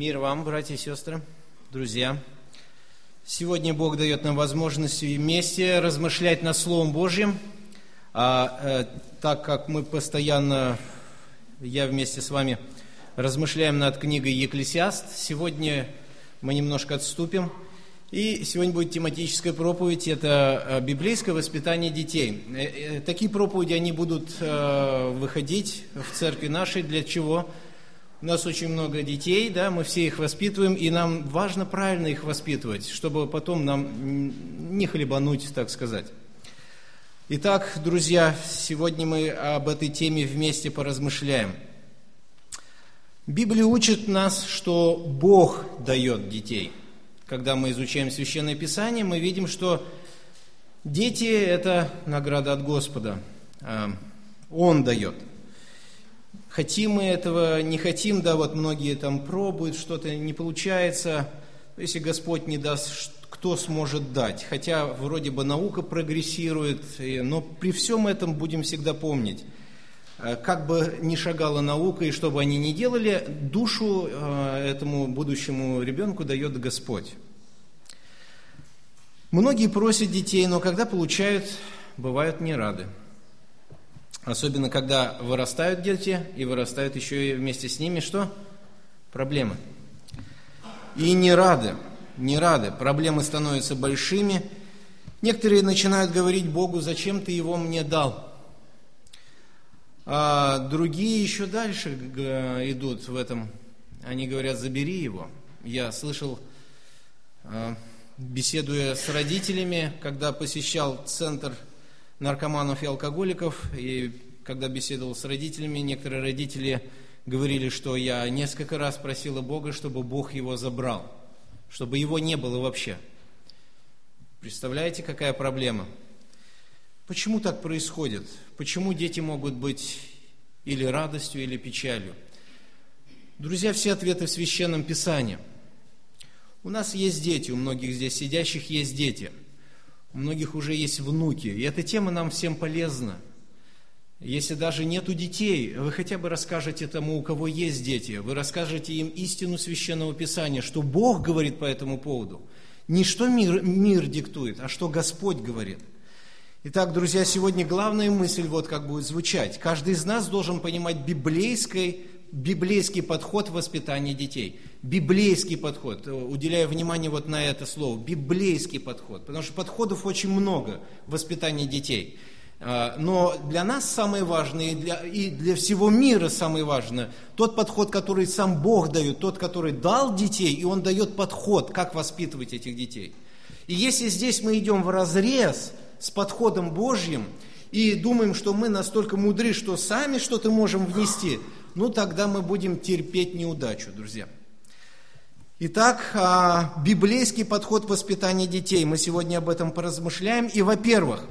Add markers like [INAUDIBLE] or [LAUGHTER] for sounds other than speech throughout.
Мир вам, братья и сестры, друзья. Сегодня Бог дает нам возможность вместе размышлять над Словом Божьим. А, э, так как мы постоянно, я вместе с вами, размышляем над книгой Екклесиаст, сегодня мы немножко отступим. И сегодня будет тематическая проповедь, это э, библейское воспитание детей. Э, э, такие проповеди, они будут выходить в церкви нашей. Для чего? У нас очень много детей, да, мы все их воспитываем, и нам важно правильно их воспитывать, чтобы потом нам не хлебануть, так сказать. Итак, друзья, сегодня мы об этой теме вместе поразмышляем. Библия учит нас, что Бог дает детей. Когда мы изучаем Священное Писание, мы видим, что дети – это награда от Господа. А, Он дает – Хотим мы этого, не хотим, да, вот многие там пробуют, что-то не получается. Если Господь не даст, кто сможет дать? Хотя вроде бы наука прогрессирует, но при всем этом будем всегда помнить, э, как бы ни шагала наука и что бы они ни делали, душу э, этому будущему ребенку дает Господь. Многие просят детей, но когда получают, бывают не рады. Особенно, когда вырастают дети, и вырастают еще и вместе с ними что? Проблемы. И не рады, не рады. Проблемы становятся большими. Некоторые начинают говорить Богу, зачем ты его мне дал? А другие еще дальше идут в этом. Они говорят, забери его. Я слышал, а, беседуя с родителями, когда посещал центр наркоманов и алкоголиков, и когда беседовал с родителями, некоторые родители говорили, что я несколько раз просила Бога, чтобы Бог его забрал, чтобы его не было вообще. Представляете, какая проблема? Почему так происходит? Почему дети могут быть или радостью, или печалью? Друзья, все ответы в Священном Писании. У нас есть дети, у многих здесь сидящих есть дети – у многих уже есть внуки, и эта тема нам всем полезна. Если даже нету детей, вы хотя бы расскажете тому, у кого есть дети, вы расскажете им истину Священного Писания, что Бог говорит по этому поводу. Не что мир, мир диктует, а что Господь говорит. Итак, друзья, сегодня главная мысль вот как будет звучать. Каждый из нас должен понимать библейской, библейский подход в воспитании детей библейский подход, э, уделяя внимание вот на это слово, библейский подход, потому что подходов очень много в воспитании детей. А, но для нас самое важное, и для, и для всего мира самое важное, тот подход, который сам Бог дает, тот, который дал детей, и Он дает подход, как воспитывать этих детей. И если здесь мы идем в разрез с подходом Божьим, и думаем, что мы настолько мудры, что сами что-то можем внести, ну тогда мы будем терпеть неудачу, друзья. Итак, а, библейский подход воспитания детей. Мы сегодня об этом поразмышляем. И, во-первых,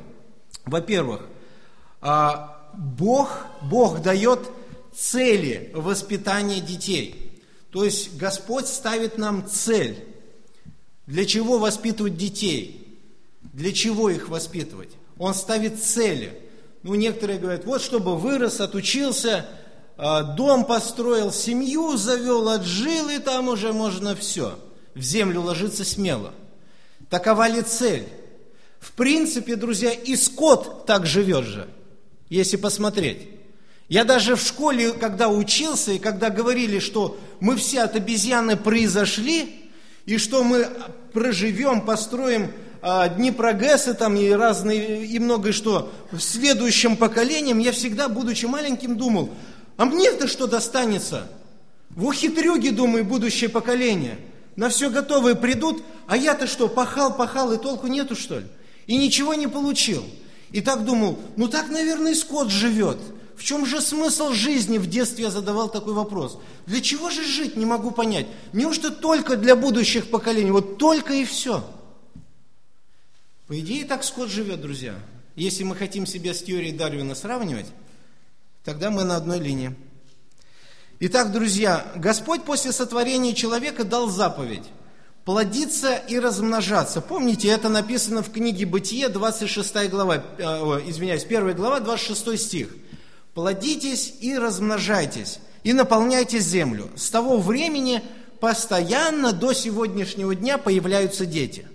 во-первых, а, Бог, Бог дает цели воспитания детей. То есть Господь ставит нам цель. Для чего воспитывать детей? Для чего их воспитывать? Он ставит цели. Ну, некоторые говорят, вот чтобы вырос, отучился, дом построил, семью завел, отжил, и там уже можно все. В землю ложиться смело. Такова ли цель? В принципе, друзья, и скот так живет же, если посмотреть. Я даже в школе, когда учился, и когда говорили, что мы все от обезьяны произошли, и что мы проживем, построим а, дни прогресса там и разные, и многое что, в следующем поколением, я всегда, будучи маленьким, думал, а мне-то что достанется? В ухитрюги, думаю, будущее поколение. На все готовые придут, а я-то что, пахал, пахал, и толку нету, что ли? И ничего не получил. И так думал, ну так, наверное, скот живет. В чем же смысл жизни? В детстве я задавал такой вопрос. Для чего же жить, не могу понять. Неужто только для будущих поколений? Вот только и все. По идее, так скот живет, друзья. Если мы хотим себя с теорией Дарвина сравнивать, Тогда мы на одной линии. Итак, друзья, Господь после сотворения человека дал заповедь плодиться и размножаться. Помните, это написано в книге Бытие, 26 глава, э, извиняюсь, 1 глава, 26 стих. «Плодитесь и размножайтесь, и наполняйте землю. С того времени постоянно до сегодняшнего дня появляются дети.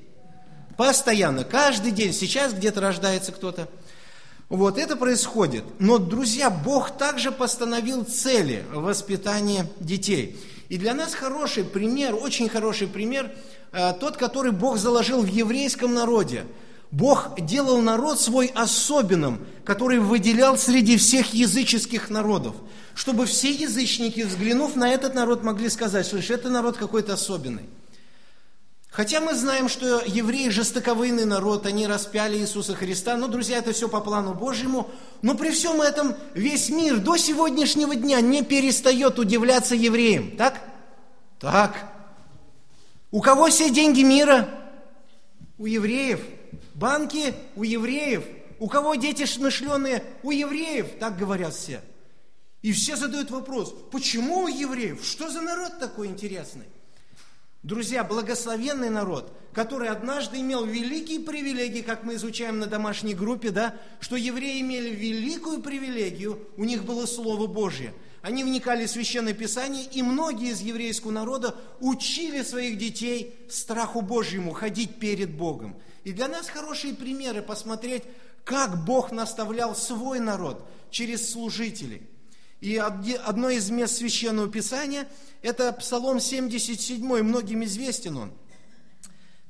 Постоянно, каждый день. Сейчас где-то рождается кто-то. Вот это происходит. Но, друзья, Бог также постановил цели воспитания детей. И для нас хороший пример, очень хороший пример, э, тот, который Бог заложил в еврейском народе. Бог делал народ свой особенным, который выделял среди всех языческих народов, чтобы все язычники, взглянув на этот народ, могли сказать, слышь, это народ какой-то особенный. Хотя мы знаем, что евреи жестоковыйный народ, они распяли Иисуса Христа, но, друзья, это все по плану Божьему. Но при всем этом весь мир до сегодняшнего дня не перестает удивляться евреям. Так? Так. У кого все деньги мира? У евреев. Банки у евреев. У кого дети смышленые? У евреев, так говорят все. И все задают вопрос, почему у евреев? Что за народ такой интересный? Друзья, благословенный народ, который однажды имел великие привилегии, как мы изучаем на домашней группе, да, что евреи имели великую привилегию, у них было Слово Божье. Они вникали в Священное Писание, и многие из еврейского народа учили своих детей страху Божьему, ходить перед Богом. И для нас хорошие примеры посмотреть, как Бог наставлял свой народ через служителей. И одно из мест Священного Писания – это Псалом 77, многим известен он.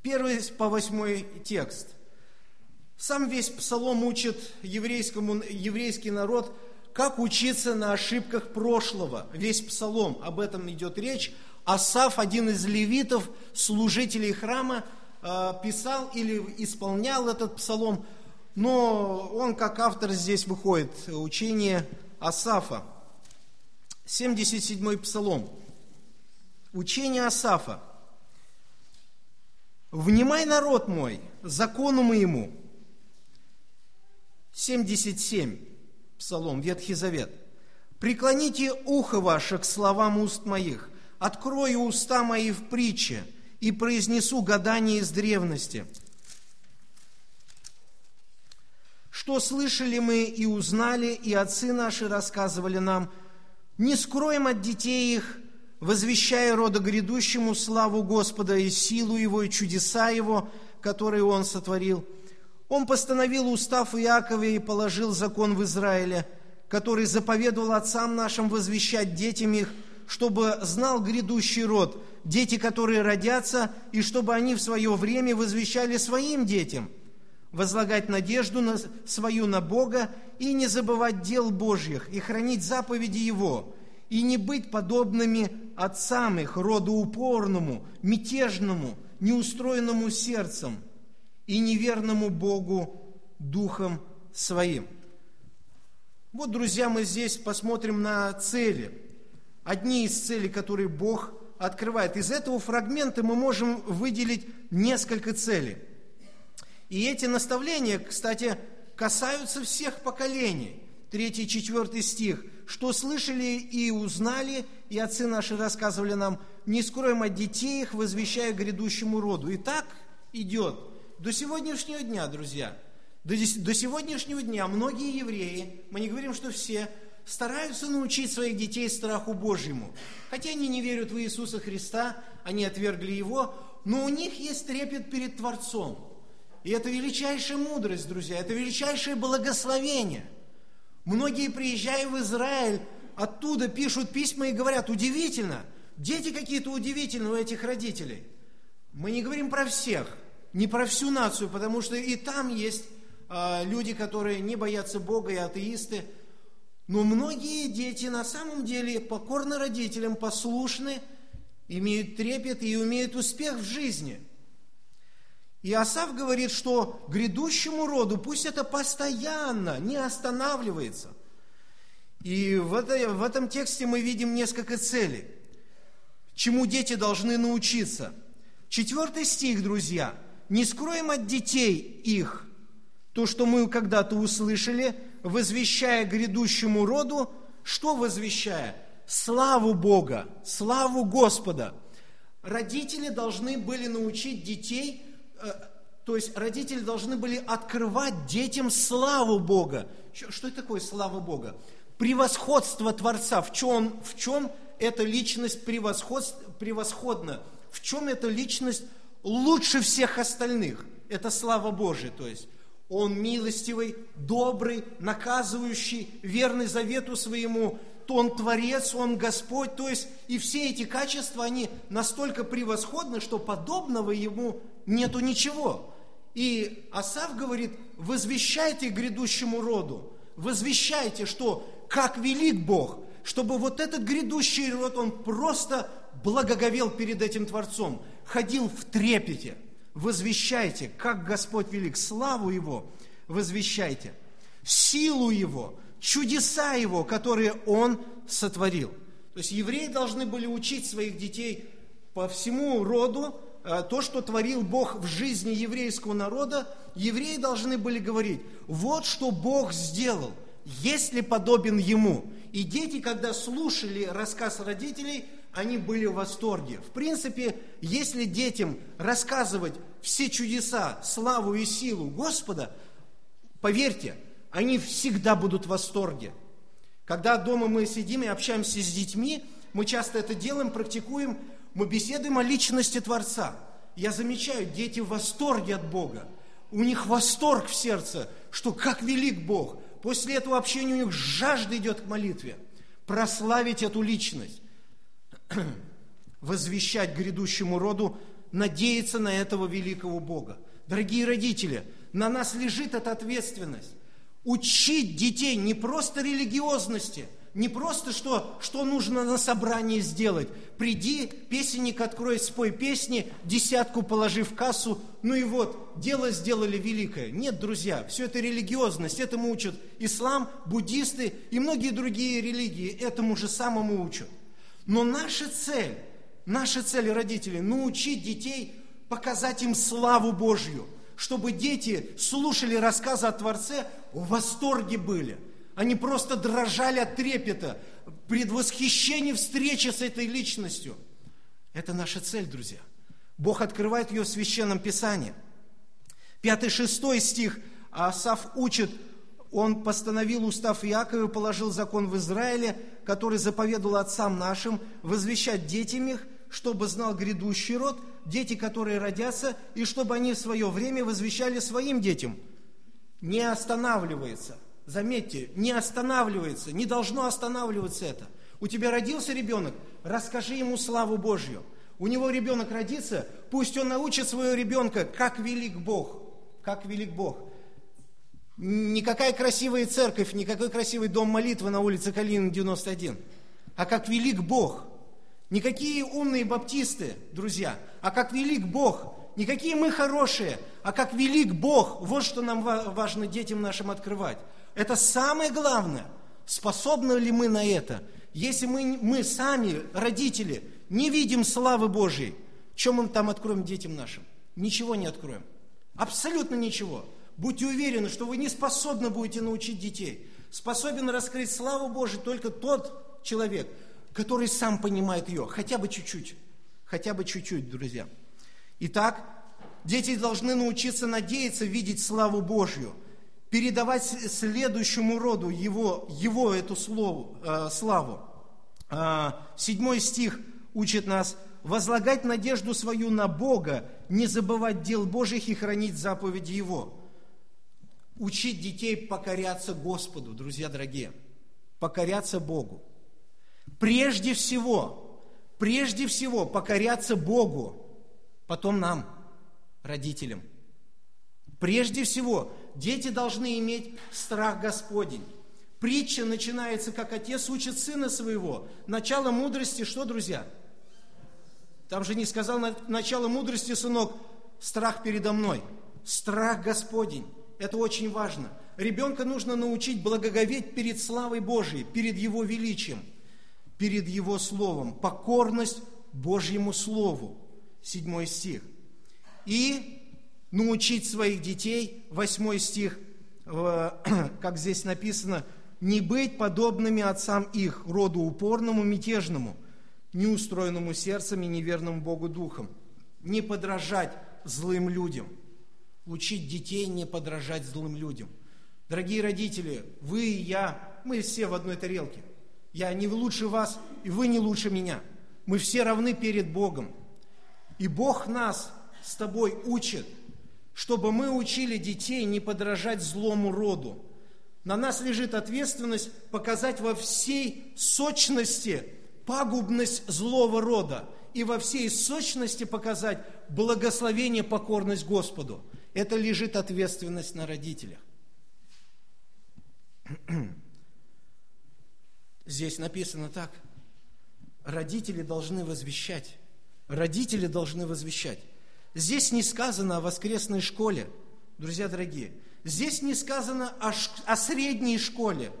Первый по восьмой текст. Сам весь Псалом учит еврейскому, еврейский народ, как учиться на ошибках прошлого. Весь Псалом, об этом идет речь. Асаф, один из левитов, служителей храма, э, писал или исполнял этот псалом, но он как автор здесь выходит, учение Асафа. 77-й псалом. Учение Асафа. «Внимай, народ мой, закону моему». 77, Псалом, Ветхий Завет. «Преклоните ухо ваше к словам уст моих, открою уста мои в притче и произнесу гадание из древности». Что слышали мы и узнали, и отцы наши рассказывали нам, не скроем от детей их, возвещая рода грядущему славу Господа и силу Его, и чудеса Его, которые Он сотворил. Он постановил устав Иакове и положил закон в Израиле, который заповедовал отцам нашим возвещать детям их, чтобы знал грядущий род, дети, которые родятся, и чтобы они в свое время возвещали своим детям, возлагать надежду на, свою на Бога и не забывать дел Божьих, и хранить заповеди Его, и не быть подобными отцам их, роду упорному, мятежному, неустроенному сердцем и неверному Богу духом своим. Вот, друзья, мы здесь посмотрим на цели. Одни из целей, которые Бог открывает. Из этого фрагмента мы можем выделить несколько целей. И эти наставления, кстати, касаются всех поколений. Третий, четвертый стих – что слышали и узнали, и отцы наши рассказывали нам, не скроем от детей их, возвещая грядущему роду. И так идет до сегодняшнего дня, друзья. До, до сегодняшнего дня многие евреи, мы не говорим, что все, стараются научить своих детей страху Божьему. Хотя они не верят в Иисуса Христа, они отвергли Его, но у них есть трепет перед Творцом. И это величайшая мудрость, друзья, это величайшее благословение – Многие, приезжая в Израиль, оттуда пишут письма и говорят, удивительно, дети какие-то удивительные у этих родителей. Мы не говорим про всех, не про всю нацию, потому что и там есть э, люди, которые не боятся Бога и атеисты. Но многие дети на самом деле покорны родителям, послушны, имеют трепет и имеют успех в жизни – и Асав говорит, что грядущему роду пусть это постоянно, не останавливается. И в, это, в этом тексте мы видим несколько целей, чему дети должны научиться. Четвертый стих, друзья. «Не скроем от детей их то, что мы когда-то услышали, возвещая грядущему роду, что возвещая? Славу Бога, славу Господа. Родители должны были научить детей – то есть родители должны были открывать детям славу Бога. Что это такое слава Бога? Превосходство Творца. В чем, в чем эта личность превосход, превосходна? В чем эта личность лучше всех остальных? Это слава Божия, то есть. Он милостивый, добрый, наказывающий, верный завету своему, то Он Творец, Он Господь. То есть и все эти качества, они настолько превосходны, что подобного Ему нету ничего. И Асав говорит, возвещайте грядущему роду, возвещайте, что как велик Бог, чтобы вот этот грядущий род, он просто благоговел перед этим Творцом, ходил в трепете. Возвещайте, как Господь велик, славу Его возвещайте, силу Его, чудеса Его, которые Он сотворил. То есть евреи должны были учить своих детей по всему роду, Э, то, что творил Бог в жизни еврейского народа, евреи должны были говорить, вот что Бог сделал, есть ли подобен Ему. И дети, когда слушали рассказ родителей, они были в восторге. В принципе, если детям рассказывать все чудеса, славу и силу Господа, поверьте, они всегда будут в восторге. Когда дома мы сидим и общаемся с детьми, мы часто это делаем, практикуем, мы беседуем о личности Творца. Я замечаю, дети в восторге от Бога. У них восторг в сердце, что как велик Бог. После этого общения у них жажда идет к молитве. Прославить эту личность. [CLEARS THROAT] Возвещать грядущему роду, надеяться на этого великого Бога. Дорогие родители, на нас лежит эта ответственность. Учить детей не просто религиозности – не просто, что, что нужно на собрании сделать. Приди, песенник открой, спой песни, десятку положи в кассу, ну и вот, дело сделали великое. Нет, друзья, все это религиозность, этому учат ислам, буддисты и многие другие религии, этому же самому учат. Но наша цель, наша цель, родители, научить детей, показать им славу Божью, чтобы дети слушали рассказы о Творце, в восторге были – они просто дрожали от трепета, предвосхищения встречи с этой личностью. Это наша цель, друзья. Бог открывает ее в Священном Писании. Пятый, шестой стих Асав учит, он постановил устав Иакова и положил закон в Израиле, который заповедовал отцам нашим возвещать детям их, чтобы знал грядущий род, дети, которые родятся, и чтобы они в свое время возвещали своим детям. Не останавливается. Заметьте, не останавливается, не должно останавливаться это. У тебя родился ребенок, расскажи ему славу Божью. У него ребенок родится, пусть он научит своего ребенка, как велик Бог, как велик Бог. Никакая красивая церковь, никакой красивый дом молитвы на улице Калинин 91, а как велик Бог. Никакие умные баптисты, друзья, а как велик Бог. Никакие мы хорошие, а как велик Бог. Вот что нам важно детям нашим открывать. Это самое главное. Способны ли мы на это? Если мы, мы сами, родители, не видим славы Божьей, чем мы там откроем детям нашим? Ничего не откроем. Абсолютно ничего. Будьте уверены, что вы не способны будете научить детей. Способен раскрыть славу Божию только тот человек, который сам понимает ее, хотя бы чуть-чуть. Хотя бы чуть-чуть, друзья. Итак, дети должны научиться надеяться видеть славу Божью – передавать следующему роду его, его эту слову, э, славу. Э, седьмой стих учит нас возлагать надежду свою на Бога, не забывать дел Божьих и хранить заповеди Его. Учить детей покоряться Господу, друзья дорогие, покоряться Богу. Прежде всего, прежде всего покоряться Богу, потом нам, родителям. Прежде всего, дети должны иметь страх Господень. Притча начинается, как отец учит сына своего. Начало мудрости, что, друзья? Там же не сказал начало мудрости, сынок, страх передо мной. Страх Господень. Это очень важно. Ребенка нужно научить благоговеть перед славой Божией, перед Его величием, перед Его Словом. Покорность Божьему Слову. Седьмой стих. И научить своих детей, восьмой стих, [CLEARS THROAT] как здесь написано, не быть подобными отцам их, роду упорному, мятежному, неустроенному сердцем и неверному Богу духом. Не подражать злым людям. Учить детей не подражать злым людям. Дорогие родители, вы и я, мы все в одной тарелке. Я не лучше вас, и вы не лучше меня. Мы все равны перед Богом. И Бог нас с тобой учит, чтобы мы учили детей не подражать злому роду. На нас лежит ответственность показать во всей сочности пагубность злого рода и во всей сочности показать благословение, покорность Господу. Это лежит ответственность на родителях. Здесь написано так. Родители должны возвещать. Родители должны возвещать. Здесь не сказано о воскресной школе, друзья дорогие. Здесь не сказано о, о средней школе.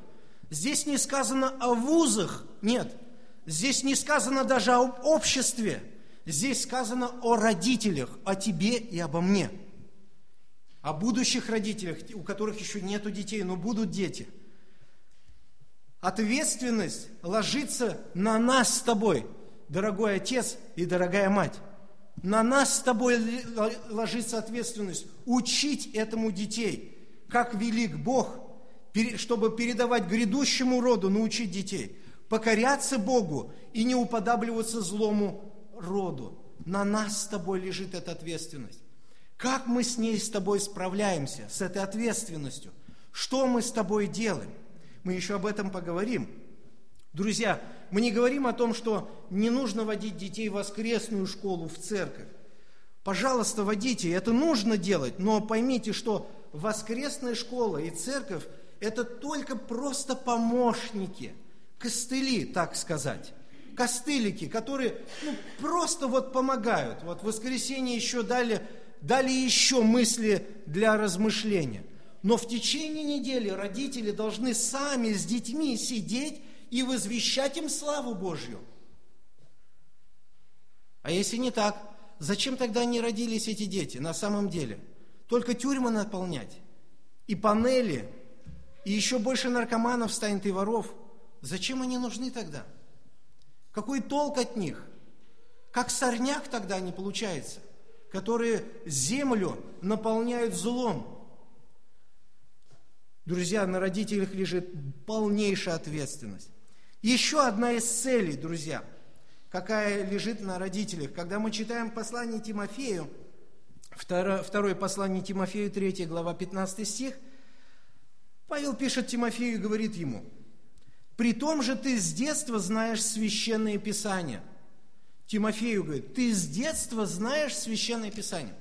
Здесь не сказано о вузах. Нет. Здесь не сказано даже о обществе. Здесь сказано о родителях, о тебе и обо мне. О будущих родителях, у которых еще нету детей, но будут дети – Ответственность ложится на нас с тобой, дорогой отец и дорогая мать. На нас с тобой ложится ответственность учить этому детей, как велик Бог, чтобы передавать грядущему роду, научить детей, покоряться Богу и не уподабливаться злому роду. На нас с тобой лежит эта ответственность. Как мы с ней с тобой справляемся, с этой ответственностью? Что мы с тобой делаем? Мы еще об этом поговорим. Друзья, мы не говорим о том, что не нужно водить детей в воскресную школу, в церковь. Пожалуйста, водите, это нужно делать, но поймите, что воскресная школа и церковь – это только просто помощники, костыли, так сказать костылики, которые ну, просто вот помогают. Вот в воскресенье еще дали, дали еще мысли для размышления – но в течение недели родители должны сами с детьми сидеть и возвещать им славу Божью. А если не так, зачем тогда не родились эти дети на самом деле? Только тюрьмы наполнять, и панели, и еще больше наркоманов станет и воров. Зачем они нужны тогда? Какой толк от них? Как сорняк тогда не получается, которые землю наполняют злом – Друзья, на родителях лежит полнейшая ответственность. Еще одна из целей, друзья, какая лежит на родителях. Когда мы читаем послание Тимофею, второе послание Тимофею, 3 глава, 15 стих, Павел пишет Тимофею и говорит ему, «При том же ты с детства знаешь священные писания». Тимофею говорит, «Ты с детства знаешь священное писание»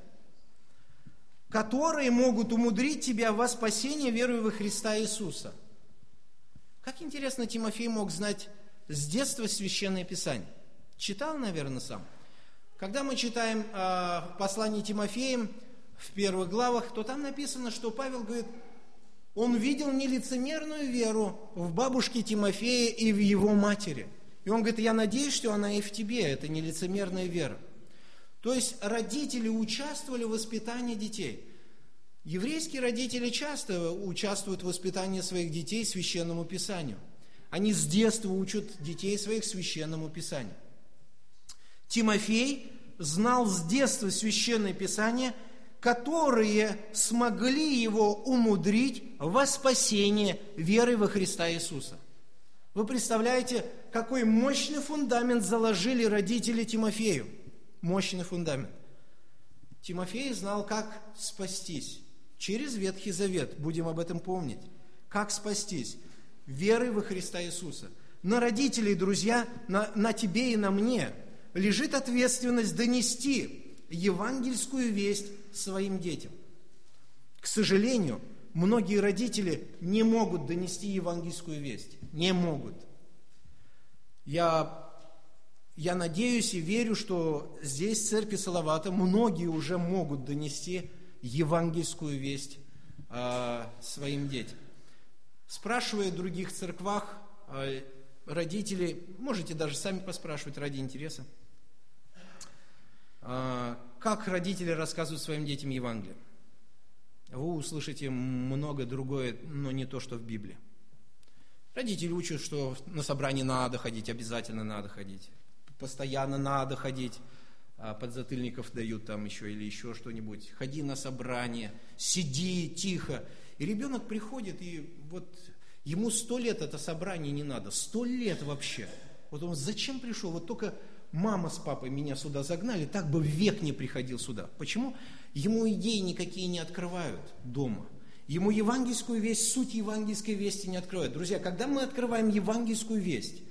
которые могут умудрить тебя во спасение верой во Христа Иисуса. Как интересно Тимофей мог знать с детства Священное Писание. Читал, наверное, сам. Когда мы читаем э, послание Тимофеем в первых главах, то там написано, что Павел говорит, он видел нелицемерную веру в бабушке Тимофея и в его матери. И он говорит, я надеюсь, что она и в тебе, это нелицемерная вера. То есть родители участвовали в воспитании детей. Еврейские родители часто участвуют в воспитании своих детей священному писанию. Они с детства учат детей своих священному писанию. Тимофей знал с детства священное писание, которые смогли его умудрить во спасение веры во Христа Иисуса. Вы представляете, какой мощный фундамент заложили родители Тимофею – мощный фундамент. Тимофей знал, как спастись. Через Ветхий Завет, будем об этом помнить. Как спастись? Верой во Христа Иисуса. На родителей, друзья, на, на тебе и на мне лежит ответственность донести евангельскую весть своим детям. К сожалению, многие родители не могут донести евангельскую весть. Не могут. Я я надеюсь и верю, что здесь, в церкви Салавата, многие уже могут донести евангельскую весть э, своим детям. Спрашивая в других церквах, э, родители, можете даже сами поспрашивать ради интереса, э, как родители рассказывают своим детям Евангелие. Вы услышите много другое, но не то, что в Библии. Родители учат, что на собрание надо ходить, обязательно надо ходить постоянно надо ходить, а подзатыльников дают там еще или еще что-нибудь. Ходи на собрание, сиди тихо. И ребенок приходит, и вот Ему сто лет это собрание не надо, сто лет вообще. Вот он зачем пришел? Вот только мама с папой меня сюда загнали, так бы век не приходил сюда. Почему? Ему идеи никакие не открывают дома. Ему евангельскую весть, суть евангельской вести не открывают. Друзья, когда мы открываем евангельскую весть,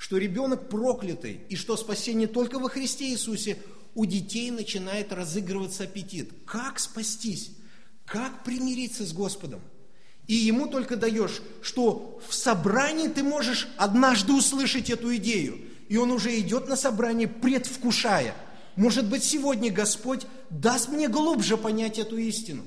что ребенок проклятый и что спасение только во Христе Иисусе, у детей начинает разыгрываться аппетит. Как спастись? Как примириться с Господом? И ему только даешь, что в собрании ты можешь однажды услышать эту идею. И он уже идет на собрание, предвкушая. Может быть, сегодня Господь даст мне глубже понять эту истину.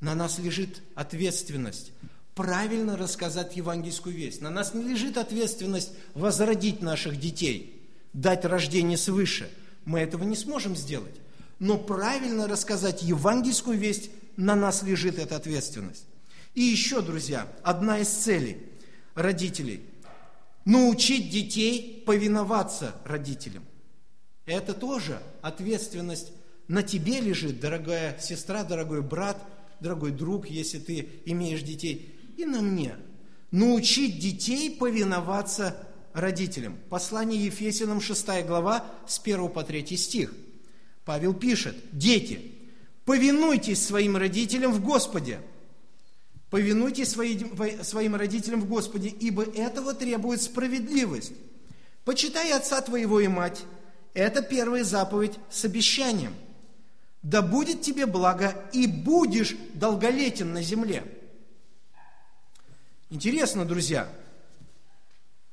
На нас лежит ответственность правильно рассказать евангельскую весть. На нас не лежит ответственность возродить наших детей, дать рождение свыше. Мы этого не сможем сделать. Но правильно рассказать евангельскую весть, на нас лежит эта ответственность. И еще, друзья, одна из целей родителей – научить детей повиноваться родителям. Это тоже ответственность на тебе лежит, дорогая сестра, дорогой брат, дорогой друг, если ты имеешь детей, и на мне. Научить детей повиноваться родителям. Послание Ефесянам 6 глава с 1 по 3 стих. Павел пишет, дети, повинуйтесь своим родителям в Господе. Повинуйтесь своим, своим родителям в Господе, ибо этого требует справедливость. Почитай отца твоего и мать. Это первая заповедь с обещанием. Да будет тебе благо, и будешь долголетен на земле. Интересно, друзья,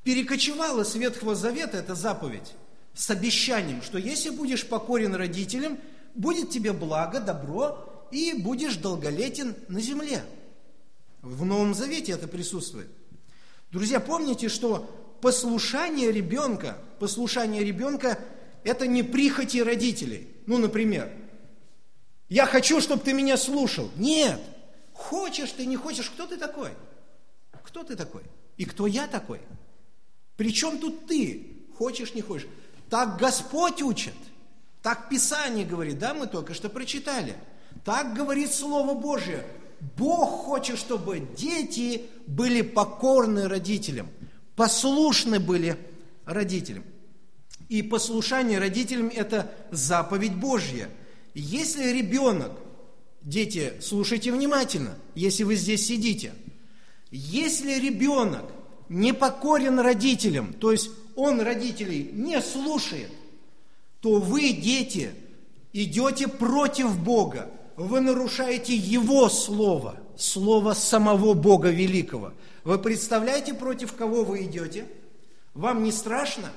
перекочевала с Ветхого Завета эта заповедь с обещанием, что если будешь покорен родителям, будет тебе благо, добро, и будешь долголетен на земле. В Новом Завете это присутствует. Друзья, помните, что послушание ребенка, послушание ребенка – это не прихоти родителей. Ну, например, я хочу, чтобы ты меня слушал. Нет, хочешь ты, не хочешь, кто ты такой? Кто ты такой? И кто я такой? Причем тут ты? Хочешь, не хочешь? Так Господь учит. Так Писание говорит, да, мы только что прочитали. Так говорит Слово Божье. Бог хочет, чтобы дети были покорны родителям, послушны были родителям. И послушание родителям – это заповедь Божья. Если ребенок, дети, слушайте внимательно, если вы здесь сидите, если ребенок не покорен родителям, то есть он родителей не слушает, то вы, дети, идете против Бога, вы нарушаете Его Слово, Слово самого Бога Великого. Вы представляете, против кого вы идете? Вам не страшно?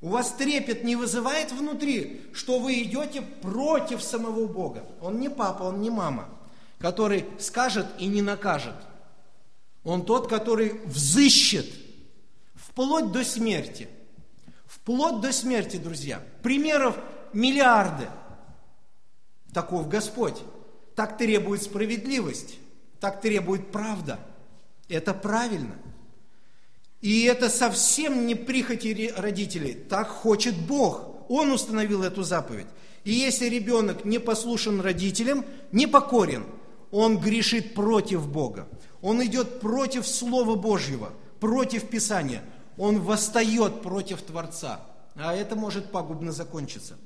У вас трепет не вызывает внутри, что вы идете против самого Бога. Он не папа, он не мама, который скажет и не накажет. Он тот, который взыщет вплоть до смерти. Вплоть до смерти, друзья. Примеров миллиарды. Таков Господь. Так требует справедливость. Так требует правда. Это правильно. И это совсем не прихоти родителей. Так хочет Бог. Он установил эту заповедь. И если ребенок не послушен родителям, не покорен, он грешит против Бога. Он идет против Слова Божьего, против Писания. Он восстает против Творца. А это может пагубно закончиться.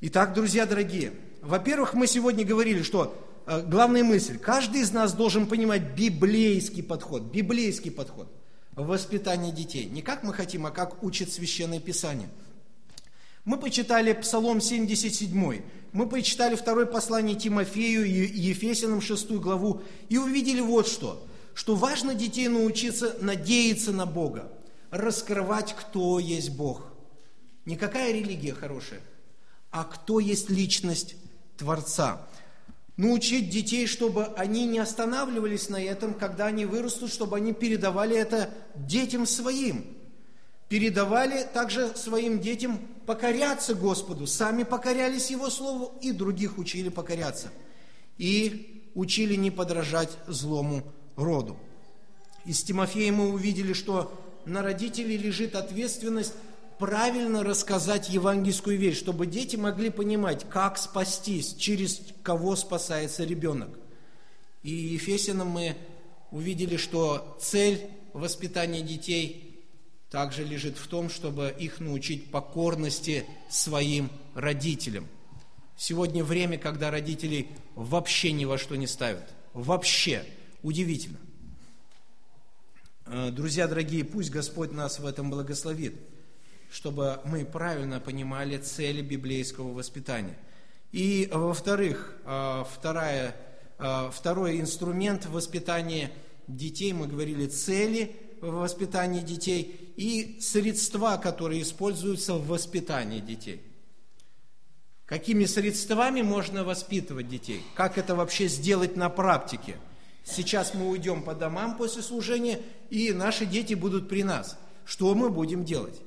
Итак, друзья дорогие, во-первых, мы сегодня говорили, что э, главная мысль, каждый из нас должен понимать библейский подход, библейский подход в воспитании детей. Не как мы хотим, а как учит Священное Писание. Мы почитали Псалом 77, мы почитали второе послание Тимофею и Ефесянам 6 главу и увидели вот что, что важно детей научиться надеяться на Бога, раскрывать, кто есть Бог. Не какая религия хорошая, а кто есть личность Творца. Научить детей, чтобы они не останавливались на этом, когда они вырастут, чтобы они передавали это детям своим – передавали также своим детям покоряться Господу, сами покорялись Его Слову и других учили покоряться. И учили не подражать злому роду. Из Тимофея мы увидели, что на родителей лежит ответственность правильно рассказать евангельскую вещь, чтобы дети могли понимать, как спастись, через кого спасается ребенок. И Ефесянам мы увидели, что цель воспитания детей также лежит в том, чтобы их научить покорности своим родителям. Сегодня время, когда родителей вообще ни во что не ставят. Вообще. Удивительно. Э, друзья дорогие, пусть Господь нас в этом благословит, чтобы мы правильно понимали цели библейского воспитания. И, во-вторых, э, вторая, э, второй инструмент воспитания детей, мы говорили, цели в воспитании детей и средства, которые используются в воспитании детей. Какими средствами можно воспитывать детей? Как это вообще сделать на практике? Сейчас мы уйдем по домам после служения, и наши дети будут при нас. Что мы будем делать?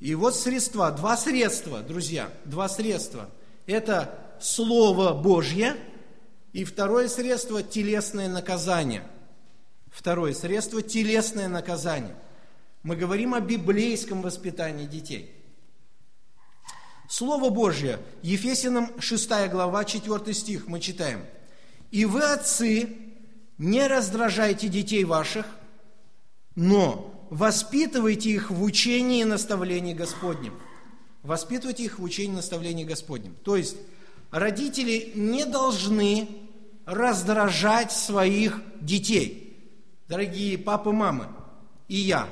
И вот средства, два средства, друзья, два средства. Это Слово Божье, и второе средство – телесное наказание – Второе средство – телесное наказание. Мы говорим о библейском воспитании детей. Слово Божье, Ефесиным 6 глава, 4 стих, мы читаем. «И вы, отцы, не раздражайте детей ваших, но воспитывайте их в учении и наставлении Господнем». Воспитывайте их в учении и наставлении Господнем. То есть, родители не должны раздражать своих детей – дорогие папы, мамы, и я,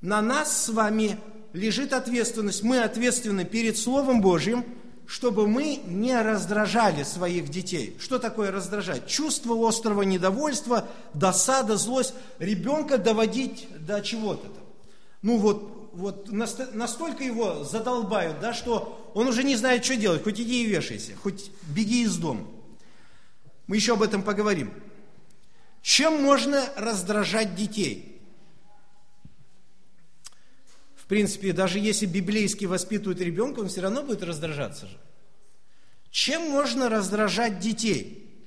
на нас с вами лежит ответственность. Мы ответственны перед Словом Божьим, чтобы мы не раздражали своих детей. Что такое раздражать? Чувство острого недовольства, досада, злость. Ребенка доводить до чего-то. Ну вот, вот настолько его задолбают, да, что он уже не знает, что делать. Хоть иди и вешайся, хоть беги из дома. Мы еще об этом поговорим. Чем можно раздражать детей? В принципе, даже если библейски воспитывают ребенка, он все равно будет раздражаться же. Чем можно раздражать детей?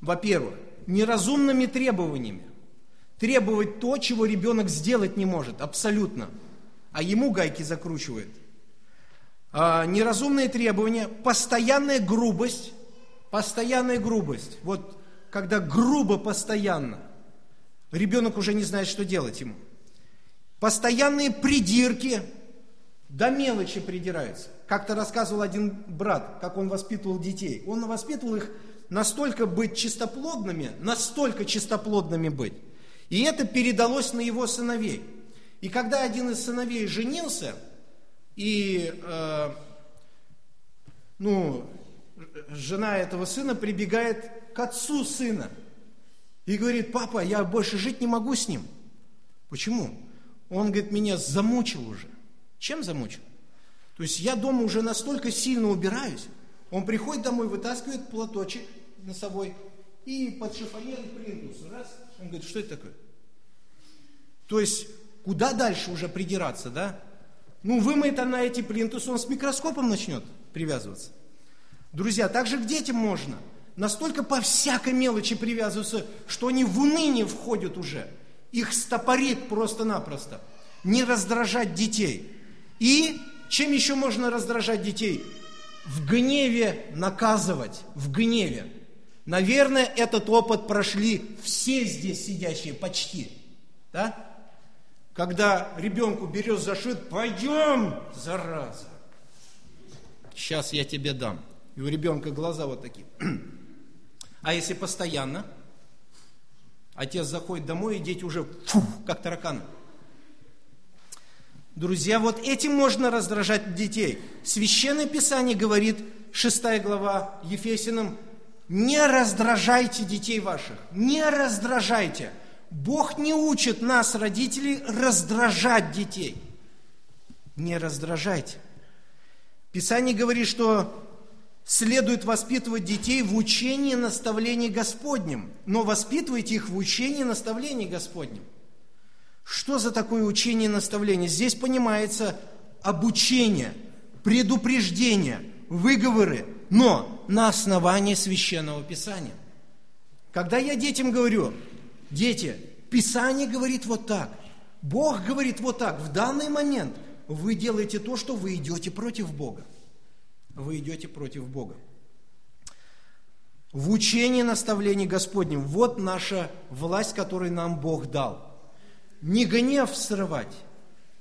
Во-первых, неразумными требованиями. Требовать то, чего ребенок сделать не может, абсолютно. А ему гайки закручивает. А, неразумные требования, постоянная грубость, постоянная грубость. Вот когда грубо постоянно, ребенок уже не знает, что делать ему. Постоянные придирки, до мелочи придираются. Как-то рассказывал один брат, как он воспитывал детей. Он воспитывал их настолько быть чистоплодными, настолько чистоплодными быть. И это передалось на его сыновей. И когда один из сыновей женился, и э, ну, жена этого сына прибегает к отцу сына и говорит, папа, я больше жить не могу с ним. Почему? Он, говорит, меня замучил уже. Чем замучил? То есть я дома уже настолько сильно убираюсь, он приходит домой, вытаскивает платочек носовой и под шифонер плинтус. Раз, он говорит, что это такое? То есть, куда дальше уже придираться, да? Ну, вымоет она эти плинтусы, он с микроскопом начнет привязываться. Друзья, также к детям можно – настолько по всякой мелочи привязываются, что они в уныние входят уже. Их стопорит просто-напросто. Не раздражать детей. И чем еще можно раздражать детей? В гневе наказывать, в гневе. Наверное, этот опыт прошли все здесь сидящие, почти. Да? Когда ребенку берешь за шит, пойдем, зараза. Сейчас я тебе дам. И у ребенка глаза вот такие. [CLEARS THROAT] А если постоянно? Отец заходит домой, и дети уже фу, как тараканы. Друзья, вот этим можно раздражать детей. Священное Писание говорит, 6 глава Ефесиным, не раздражайте детей ваших, не раздражайте. Бог не учит нас, родителей, раздражать детей. Не раздражайте. Писание говорит, что следует воспитывать детей в учении наставлений Господнем, но воспитывайте их в учении наставлений Господнем. Что за такое учение и наставление? Здесь понимается обучение, предупреждение, выговоры, но на основании священного писания. Когда я детям говорю, дети, Писание говорит вот так, Бог говорит вот так, в данный момент вы делаете то, что вы идете против Бога вы идете против Бога. в учении наставлений Господнем. Вот наша власть, которую нам Бог дал. Не гнев срывать,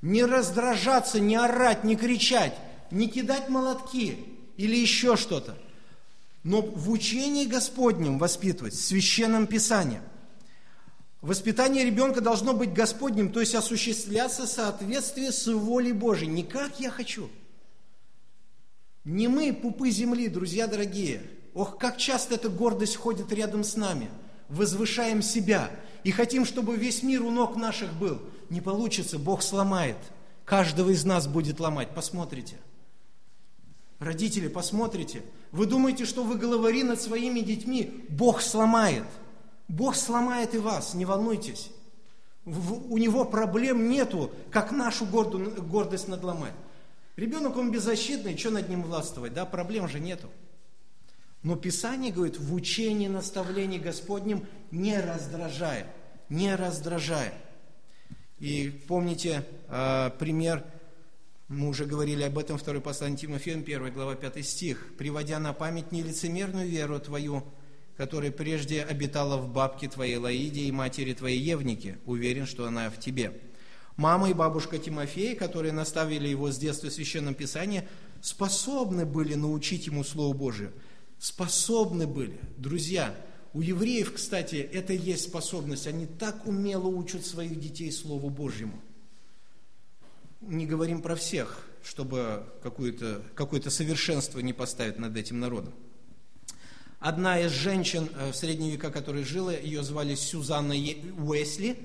не раздражаться, не орать, не кричать, не кидать молотки или еще что-то. Но в учении Господнем воспитывать, в Священном Писании. Воспитание ребенка должно быть Господним, то есть осуществляться в соответствии с волей Божией. Не как я хочу. Не мы, пупы земли, друзья дорогие. Ох, как часто эта гордость ходит рядом с нами. Возвышаем себя и хотим, чтобы весь мир у ног наших был. Не получится, Бог сломает. Каждого из нас будет ломать. Посмотрите. Родители, посмотрите. Вы думаете, что вы головари над своими детьми? Бог сломает – Бог сломает и вас, не волнуйтесь. У него проблем нету, как нашу гордость надломать. Ребенок, он беззащитный, что над ним властвовать, да, проблем же нету. Но Писание говорит, в учении наставлении Господнем не раздражая, не раздражая. И помните э, пример, мы уже говорили об этом, второй послание Тимофеем, 1 глава, 5 стих. «Приводя на память нелицемерную веру твою, которая прежде обитала в бабке твоей Лаиде и матери твоей Евнике. Уверен, что она в тебе. Мама и бабушка Тимофея, которые наставили его с детства в Священном Писании, способны были научить ему Слову Божию. Способны были. Друзья, у евреев, кстати, это и есть способность. Они так умело учат своих детей Слову Божьему. Не говорим про всех, чтобы какое-то какое совершенство не поставить над этим народом. Одна из женщин э, в средние века, которая жила, ее звали Сюзанна Уэсли.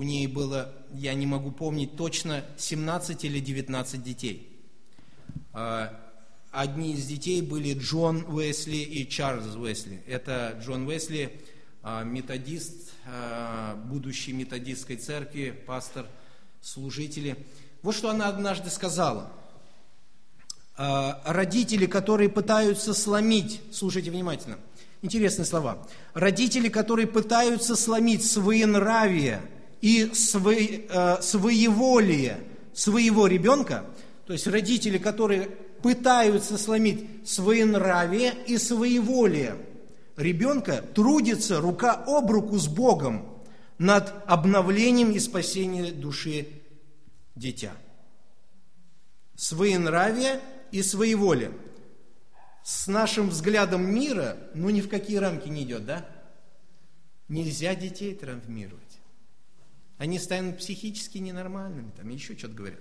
А, у нее было, я не могу помнить точно, 17 или 19 детей. А, одни из детей были Джон Уэсли и Чарльз Уэсли. Это Джон Уэсли, а, методист, будущий методистской церкви, пастор, служители. Вот что она однажды сказала – а, родители, которые пытаются сломить, слушайте внимательно, интересные слова, родители, которые пытаются сломить своенравие и свое, э, своеволие своего ребенка, то есть родители, которые пытаются сломить своенравие и своеволие ребенка, трудятся рука об руку с Богом над обновлением и спасением души дитя. Своенравие и своеволие с нашим взглядом мира, ну ни в какие рамки не идет, да? Нельзя детей травмировать. Они станут психически ненормальными, там еще что-то говорят.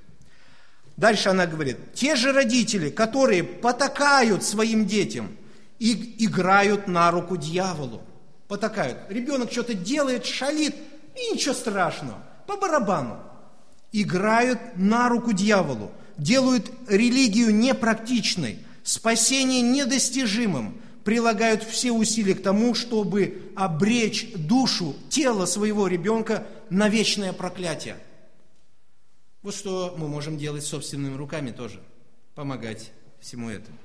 Дальше она говорит, те же родители, которые потакают своим детям и играют на руку дьяволу, потакают. Ребенок что-то делает, шалит, и ничего страшного, по барабану. Играют на руку дьяволу делают религию непрактичной, спасение недостижимым, прилагают все усилия к тому, чтобы обречь душу, тело своего ребенка на вечное проклятие. Вот что мы можем делать собственными руками тоже, помогать всему этому.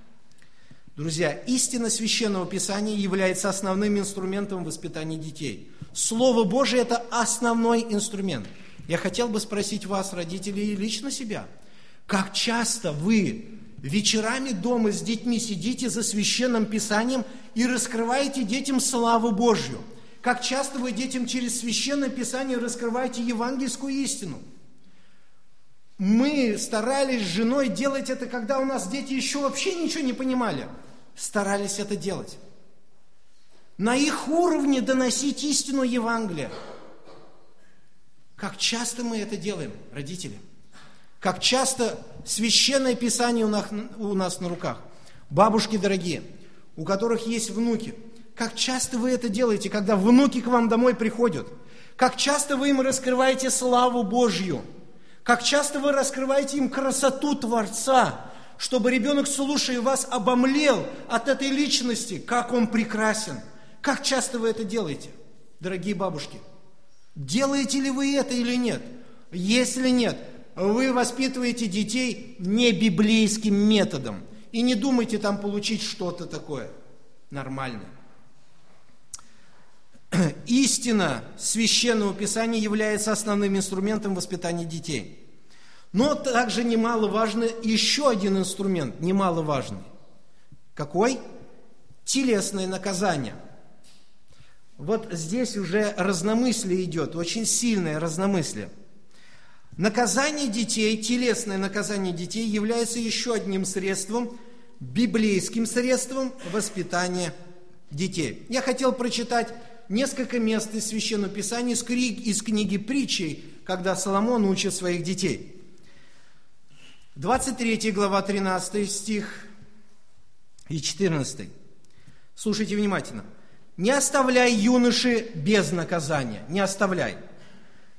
Друзья, истина Священного Писания является основным инструментом воспитания детей. Слово Божие – это основной инструмент. Я хотел бы спросить вас, родителей, и лично себя – как часто вы вечерами дома с детьми сидите за священным писанием и раскрываете детям славу Божью? Как часто вы детям через священное писание раскрываете евангельскую истину? Мы старались с женой делать это, когда у нас дети еще вообще ничего не понимали. Старались это делать. На их уровне доносить истину Евангелия. Как часто мы это делаем, родители? Как часто священное писание у нас, у нас на руках. Бабушки дорогие, у которых есть внуки, как часто вы это делаете, когда внуки к вам домой приходят? Как часто вы им раскрываете славу Божью? Как часто вы раскрываете им красоту Творца, чтобы ребенок, слушая вас, обомлел от этой личности, как он прекрасен? Как часто вы это делаете, дорогие бабушки? Делаете ли вы это или нет? Если нет, вы воспитываете детей не библейским методом. И не думайте там получить что-то такое нормальное. [CLEARS THROAT] Истина Священного Писания является основным инструментом воспитания детей. Но также немаловажный еще один инструмент, немаловажный. Какой? телесное наказание. Вот здесь уже разномыслие идет, очень сильное разномыслие. Наказание детей, телесное наказание детей является еще одним средством, библейским средством воспитания детей. Я хотел прочитать несколько мест из Священного Писания, из книги, притчей, когда Соломон учит своих детей. 23 глава, 13 стих и 14. Слушайте внимательно. «Не оставляй юноши без наказания, не оставляй.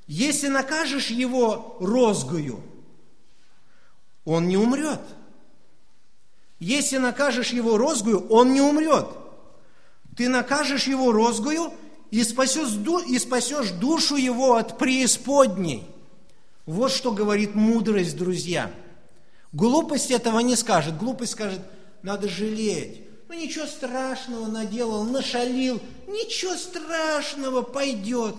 Если накажешь его розгою, он не умрет. Если накажешь его розгою, он не умрет. Ты накажешь его розгою и спасешь, и спасешь душу его от преисподней. Вот что говорит мудрость, друзья. Глупость этого не скажет. Глупость скажет, надо жалеть. Ну ничего страшного наделал, нашалил. Ничего страшного, пойдет.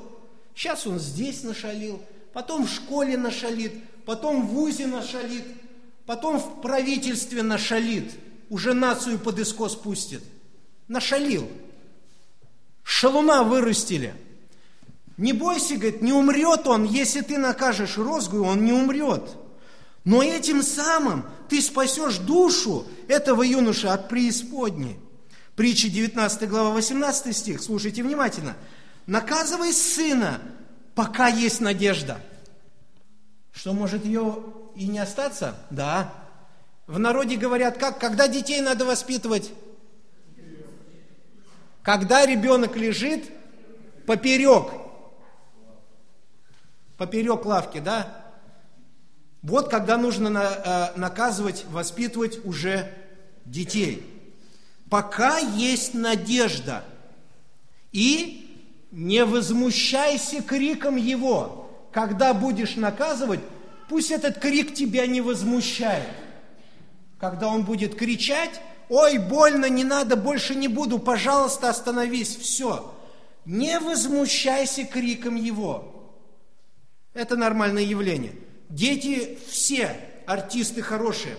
Сейчас он здесь нашалил, потом в школе нашалит, потом в ВУЗе нашалит, потом в правительстве нашалит. Уже нацию под искос пустит. Нашалил. Шалуна вырастили. Не бойся, говорит, не умрет он, если ты накажешь розгу, он не умрет. Но этим самым ты спасешь душу этого юноша от преисподней. Притча 19 глава 18 стих, слушайте внимательно. Наказывай сына, пока есть надежда. Что, может ее и не остаться? Да. В народе говорят, как, когда детей надо воспитывать? Когда ребенок лежит поперек, поперек лавки, да? Вот когда нужно э, наказывать, воспитывать уже детей. Пока есть надежда. И не возмущайся криком его. Когда будешь наказывать, пусть этот крик тебя не возмущает. Когда он будет кричать, ой, больно, не надо, больше не буду, пожалуйста, остановись, все. Не возмущайся криком его. Это нормальное явление. Дети все артисты хорошие.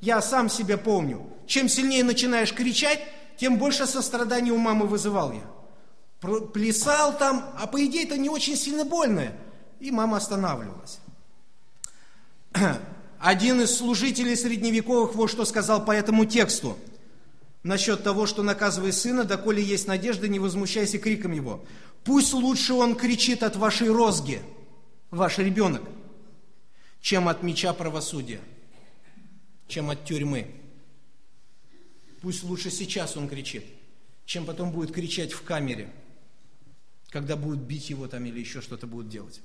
Я сам себя помню. Чем сильнее начинаешь кричать, тем больше сострадания у мамы вызывал я. Плясал там, а по идее это не очень сильно больное. И мама останавливалась. [CLEARS THROAT] Один из служителей средневековых вот что сказал по этому тексту. Насчет того, что наказывай сына, доколе есть надежда, не возмущайся криком его. Пусть лучше он кричит от вашей розги, ваш ребенок – чем от меча правосудия, чем от тюрьмы. Пусть лучше сейчас он кричит, чем потом будет кричать в камере, когда будут бить его там или еще что-то будут делать.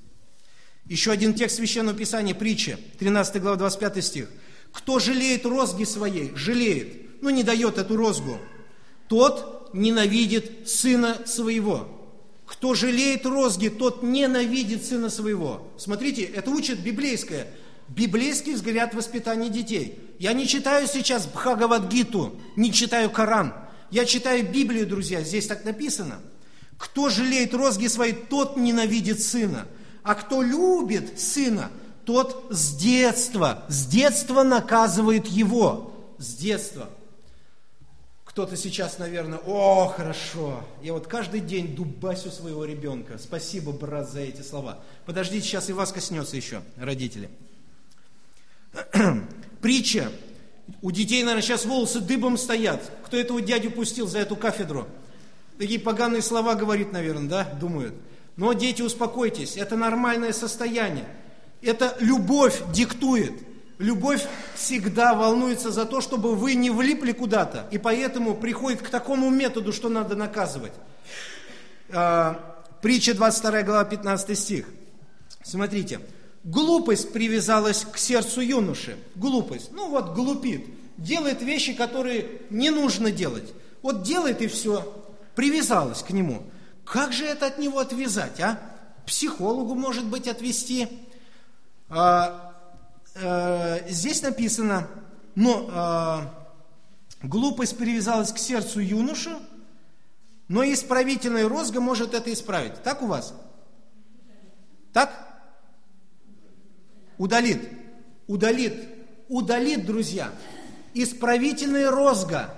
Еще один текст Священного Писания, притча, 13 глава, 25 стих. «Кто жалеет розги своей, жалеет, но не дает эту розгу, тот ненавидит сына своего». Кто жалеет розги, тот ненавидит сына своего. Смотрите, это учит библейское. Библейский взгляд воспитания детей. Я не читаю сейчас Бхагавадгиту, не читаю Коран. Я читаю Библию, друзья, здесь так написано. Кто жалеет розги свои, тот ненавидит сына. А кто любит сына, тот с детства, с детства наказывает его. С детства. Кто-то сейчас, наверное, о, хорошо, я вот каждый день дубасю своего ребенка. Спасибо, брат, за эти слова. Подождите, сейчас и вас коснется еще, родители. [CLEARS THROAT] Притча. У детей, наверное, сейчас волосы дыбом стоят. Кто этого дядю пустил за эту кафедру? Такие поганые слова говорит, наверное, да, думают. Но, дети, успокойтесь, это нормальное состояние. Это любовь диктует. Любовь всегда волнуется за то, чтобы вы не влипли куда-то, и поэтому приходит к такому методу, что надо наказывать. А, притча 22 глава 15 стих. Смотрите. Глупость привязалась к сердцу юноши. Глупость. Ну вот, глупит. Делает вещи, которые не нужно делать. Вот делает и все. Привязалась к нему. Как же это от него отвязать, а? Психологу, может быть, отвести. А, э, здесь написано, но э, глупость привязалась к сердцу юноши, но исправительная розга может это исправить. Так у вас? Так? Удалит. Удалит. Удалит, друзья. Исправительная розга.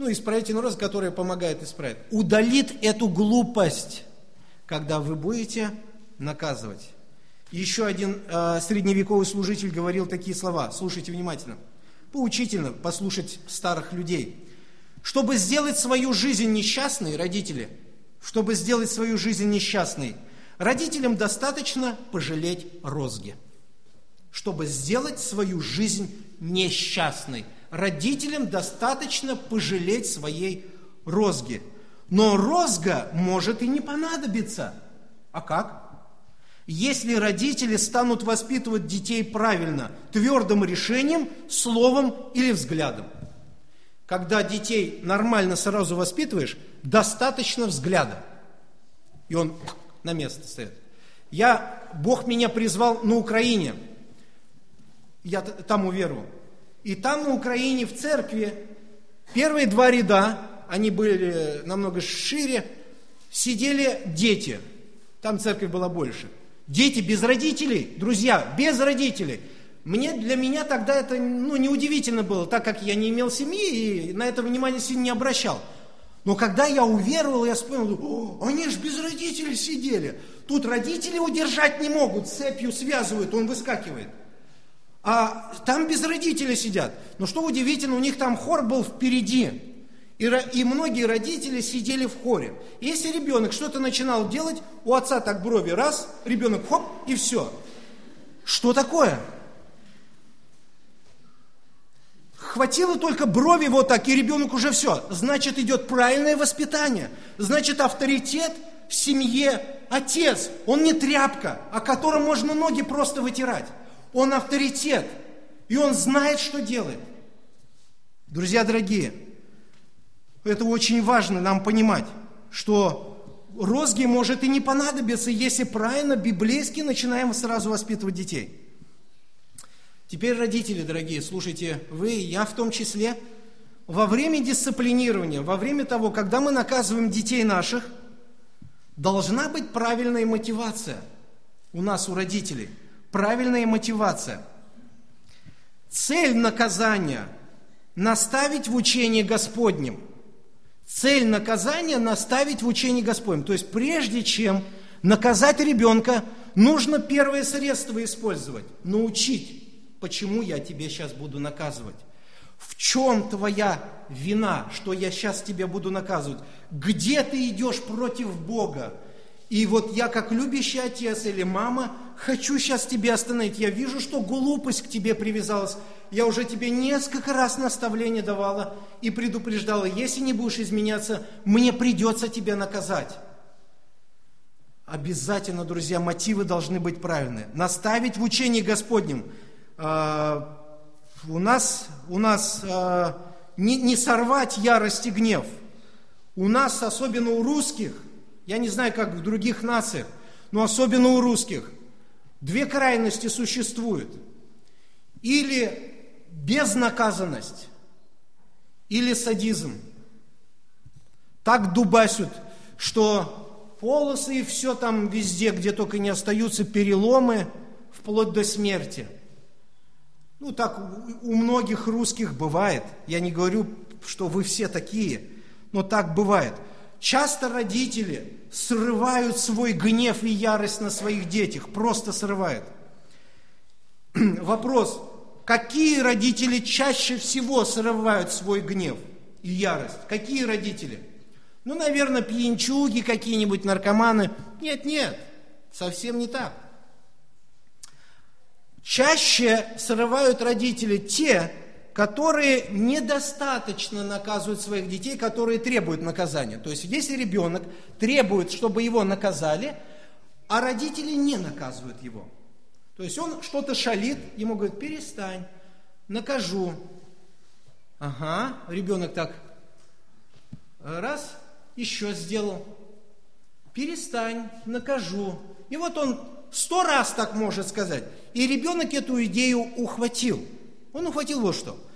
Ну, исправительный розыск, который помогает исправить, удалит эту глупость, когда вы будете наказывать. Еще один э, средневековый служитель говорил такие слова, слушайте внимательно. Поучительно послушать старых людей. Чтобы сделать свою жизнь несчастной, родители, чтобы сделать свою жизнь несчастной, родителям достаточно пожалеть розги. Чтобы сделать свою жизнь несчастной, родителям достаточно пожалеть своей розги. Но розга может и не понадобиться. А как? Если родители станут воспитывать детей правильно, твердым решением, словом или взглядом. Когда детей нормально сразу воспитываешь, достаточно взгляда. И он на место стоит. Я, Бог меня призвал на Украине. Я там уверовал. И там на Украине в церкви первые два ряда, они были намного шире, сидели дети. Там церковь была больше. Дети без родителей, друзья, без родителей. Мне, для меня тогда это ну, неудивительно было, так как я не имел семьи и на это внимание сильно не обращал. Но когда я уверовал, я вспомнил, они же без родителей сидели. Тут родители удержать не могут, цепью связывают, он выскакивает. А там без родителей сидят. Но что удивительно, у них там хор был впереди. И, и многие родители сидели в хоре. Если ребенок что-то начинал делать, у отца так брови раз, ребенок хоп, и все. Что такое? Хватило только брови вот так, и ребенок уже все. Значит, идет правильное воспитание. Значит, авторитет в семье отец. Он не тряпка, о котором можно ноги просто вытирать. Он авторитет, и он знает, что делает. Друзья дорогие, это очень важно нам понимать, что розги может и не понадобиться, если правильно библейски начинаем сразу воспитывать детей. Теперь, родители дорогие, слушайте, вы, я в том числе, во время дисциплинирования, во время того, когда мы наказываем детей наших, должна быть правильная мотивация у нас, у родителей – правильная мотивация. Цель наказания – наставить в учении Господнем. Цель наказания – наставить в учении Господнем. То есть прежде чем наказать ребенка, нужно первое средство использовать – научить, почему я тебе сейчас буду наказывать. В чем твоя вина, что я сейчас тебя буду наказывать? Где ты идешь против Бога? И вот я, как любящий отец или мама, хочу сейчас тебе остановить. Я вижу, что глупость к тебе привязалась. Я уже тебе несколько раз наставление давала и предупреждала, если не будешь изменяться, мне придется тебя наказать. Обязательно, друзья, мотивы должны быть правильные. Наставить в учении Господнем. А, у нас, у нас а, не, не сорвать ярость и гнев. У нас, особенно у русских – я не знаю, как в других нациях, но особенно у русских. Две крайности существуют. Или безнаказанность, или садизм. Так дубасят, что полосы и все там везде, где только не остаются, переломы, вплоть до смерти. Ну, так у многих русских бывает. Я не говорю, что вы все такие, но так бывает – Часто родители срывают свой гнев и ярость на своих детях, просто срывают. [CLEARS THROAT] Вопрос, какие родители чаще всего срывают свой гнев и ярость? Какие родители? Ну, наверное, пьянчуги какие-нибудь, наркоманы. Нет, нет, совсем не так. Чаще срывают родители те, которые недостаточно наказывают своих детей, которые требуют наказания. То есть, если ребенок требует, чтобы его наказали, а родители не наказывают его. То есть, он что-то шалит, ему говорят, перестань, накажу. Ага, ребенок так, раз, еще сделал, перестань, накажу. И вот он сто раз так может сказать. И ребенок эту идею ухватил. Он ухватил вот что –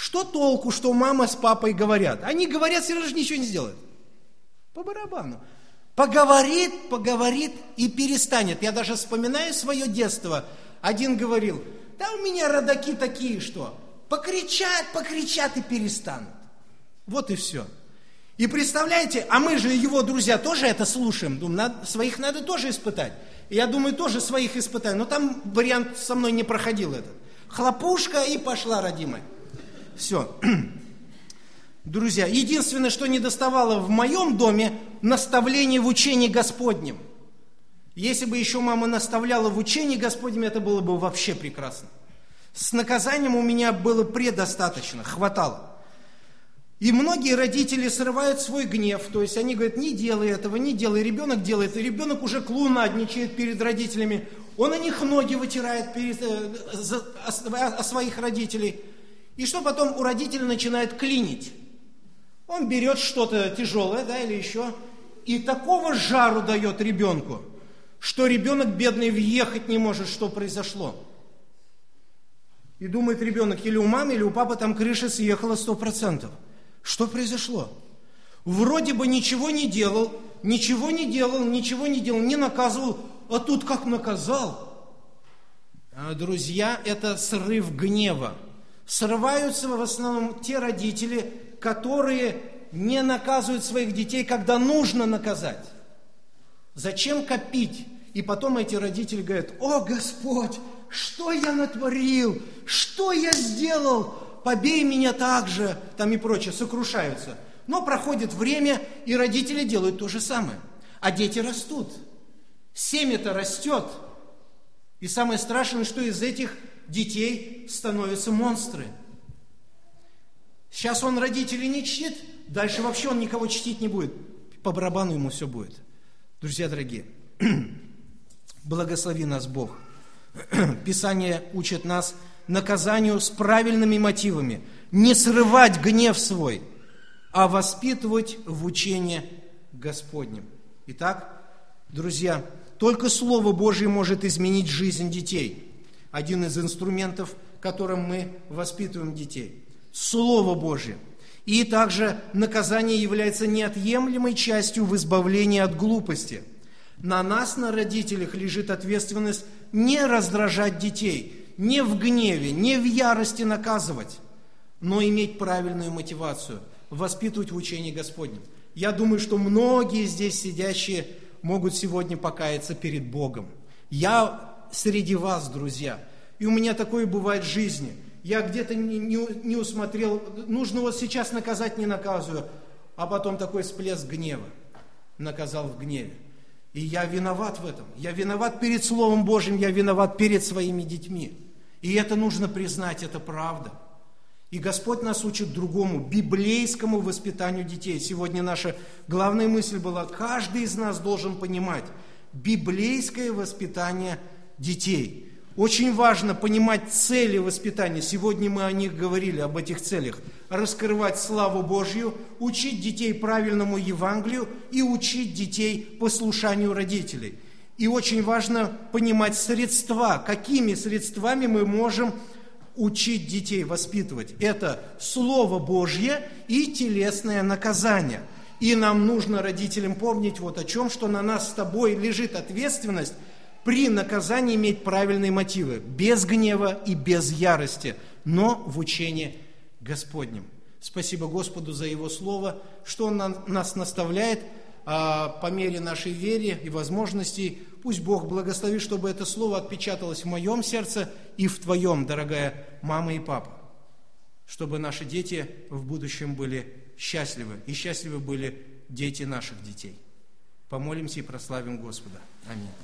что толку, что мама с папой говорят? Они говорят, все равно ничего не сделают. По барабану. Поговорит, поговорит и перестанет. Я даже вспоминаю свое детство. Один говорил, да у меня родаки такие, что покричат, покричат и перестанут. Вот и все. И представляете, а мы же, его друзья, тоже это слушаем. Думаю, надо, своих надо тоже испытать. И я думаю, тоже своих испытаю. Но там вариант со мной не проходил этот. Хлопушка и пошла, родимая. Все. Друзья, единственное, что не доставало в моем доме, наставление в учении Господнем. Если бы еще мама наставляла в учении Господнем, это было бы вообще прекрасно. С наказанием у меня было предостаточно, хватало. И многие родители срывают свой гнев, то есть они говорят, не делай этого, не делай, ребенок делает, и ребенок уже клунадничает перед родителями, он о них ноги вытирает перед, э, за, о, о своих родителей. И что потом у родителей начинает клинить? Он берет что-то тяжелое, да, или еще, и такого жару дает ребенку, что ребенок бедный въехать не может, что произошло. И думает ребенок, или у мамы, или у папы там крыша съехала сто процентов. Что произошло? Вроде бы ничего не делал, ничего не делал, ничего не делал, не наказывал, а тут как наказал. А, друзья, это срыв гнева. Срываются в основном те родители, которые не наказывают своих детей, когда нужно наказать. Зачем копить? И потом эти родители говорят, о Господь, что я натворил, что я сделал, побей меня так же, там и прочее, сокрушаются. Но проходит время, и родители делают то же самое. А дети растут. Семя-то растет. И самое страшное, что из этих детей становятся монстры – Сейчас он родителей не чтит, дальше вообще он никого чтить не будет. По барабану ему все будет. Друзья дорогие, [CLEARS THROAT] благослови нас Бог. [CLEARS THROAT] Писание учит нас наказанию с правильными мотивами. Не срывать гнев свой, а воспитывать в учении Господнем. Итак, друзья, только Слово Божье может изменить жизнь детей. Один из инструментов, которым мы воспитываем детей – Слово Божье. И также наказание является неотъемлемой частью в избавлении от глупости. На нас, на родителях, лежит ответственность не раздражать детей, не в гневе, не в ярости наказывать, но иметь правильную мотивацию, воспитывать в учении Господнем. Я думаю, что многие здесь сидящие могут сегодня покаяться перед Богом. Я среди вас, друзья, и у меня такое бывает в жизни – я где-то не, не, не усмотрел, нужно вот сейчас наказать, не наказываю, а потом такой всплеск гнева, наказал в гневе. И я виноват в этом. Я виноват перед Словом Божьим, я виноват перед своими детьми. И это нужно признать, это правда. И Господь нас учит другому, библейскому воспитанию детей. Сегодня наша главная мысль была, каждый из нас должен понимать библейское воспитание детей – очень важно понимать цели воспитания. Сегодня мы о них говорили, об этих целях. Раскрывать славу Божью, учить детей правильному Евангелию и учить детей послушанию родителей. И очень важно понимать средства, какими средствами мы можем учить детей, воспитывать. Это Слово Божье и телесное наказание. И нам нужно, родителям, помнить вот о чем, что на нас с тобой лежит ответственность – при наказании иметь правильные мотивы, без гнева и без ярости, но в учении Господнем. Спасибо Господу за Его Слово, что Он нас наставляет а, по мере нашей веры и возможностей. Пусть Бог благословит, чтобы это Слово отпечаталось в моем сердце и в твоем, дорогая мама и папа. Чтобы наши дети в будущем были счастливы, и счастливы были дети наших детей. Помолимся и прославим Господа. Аминь.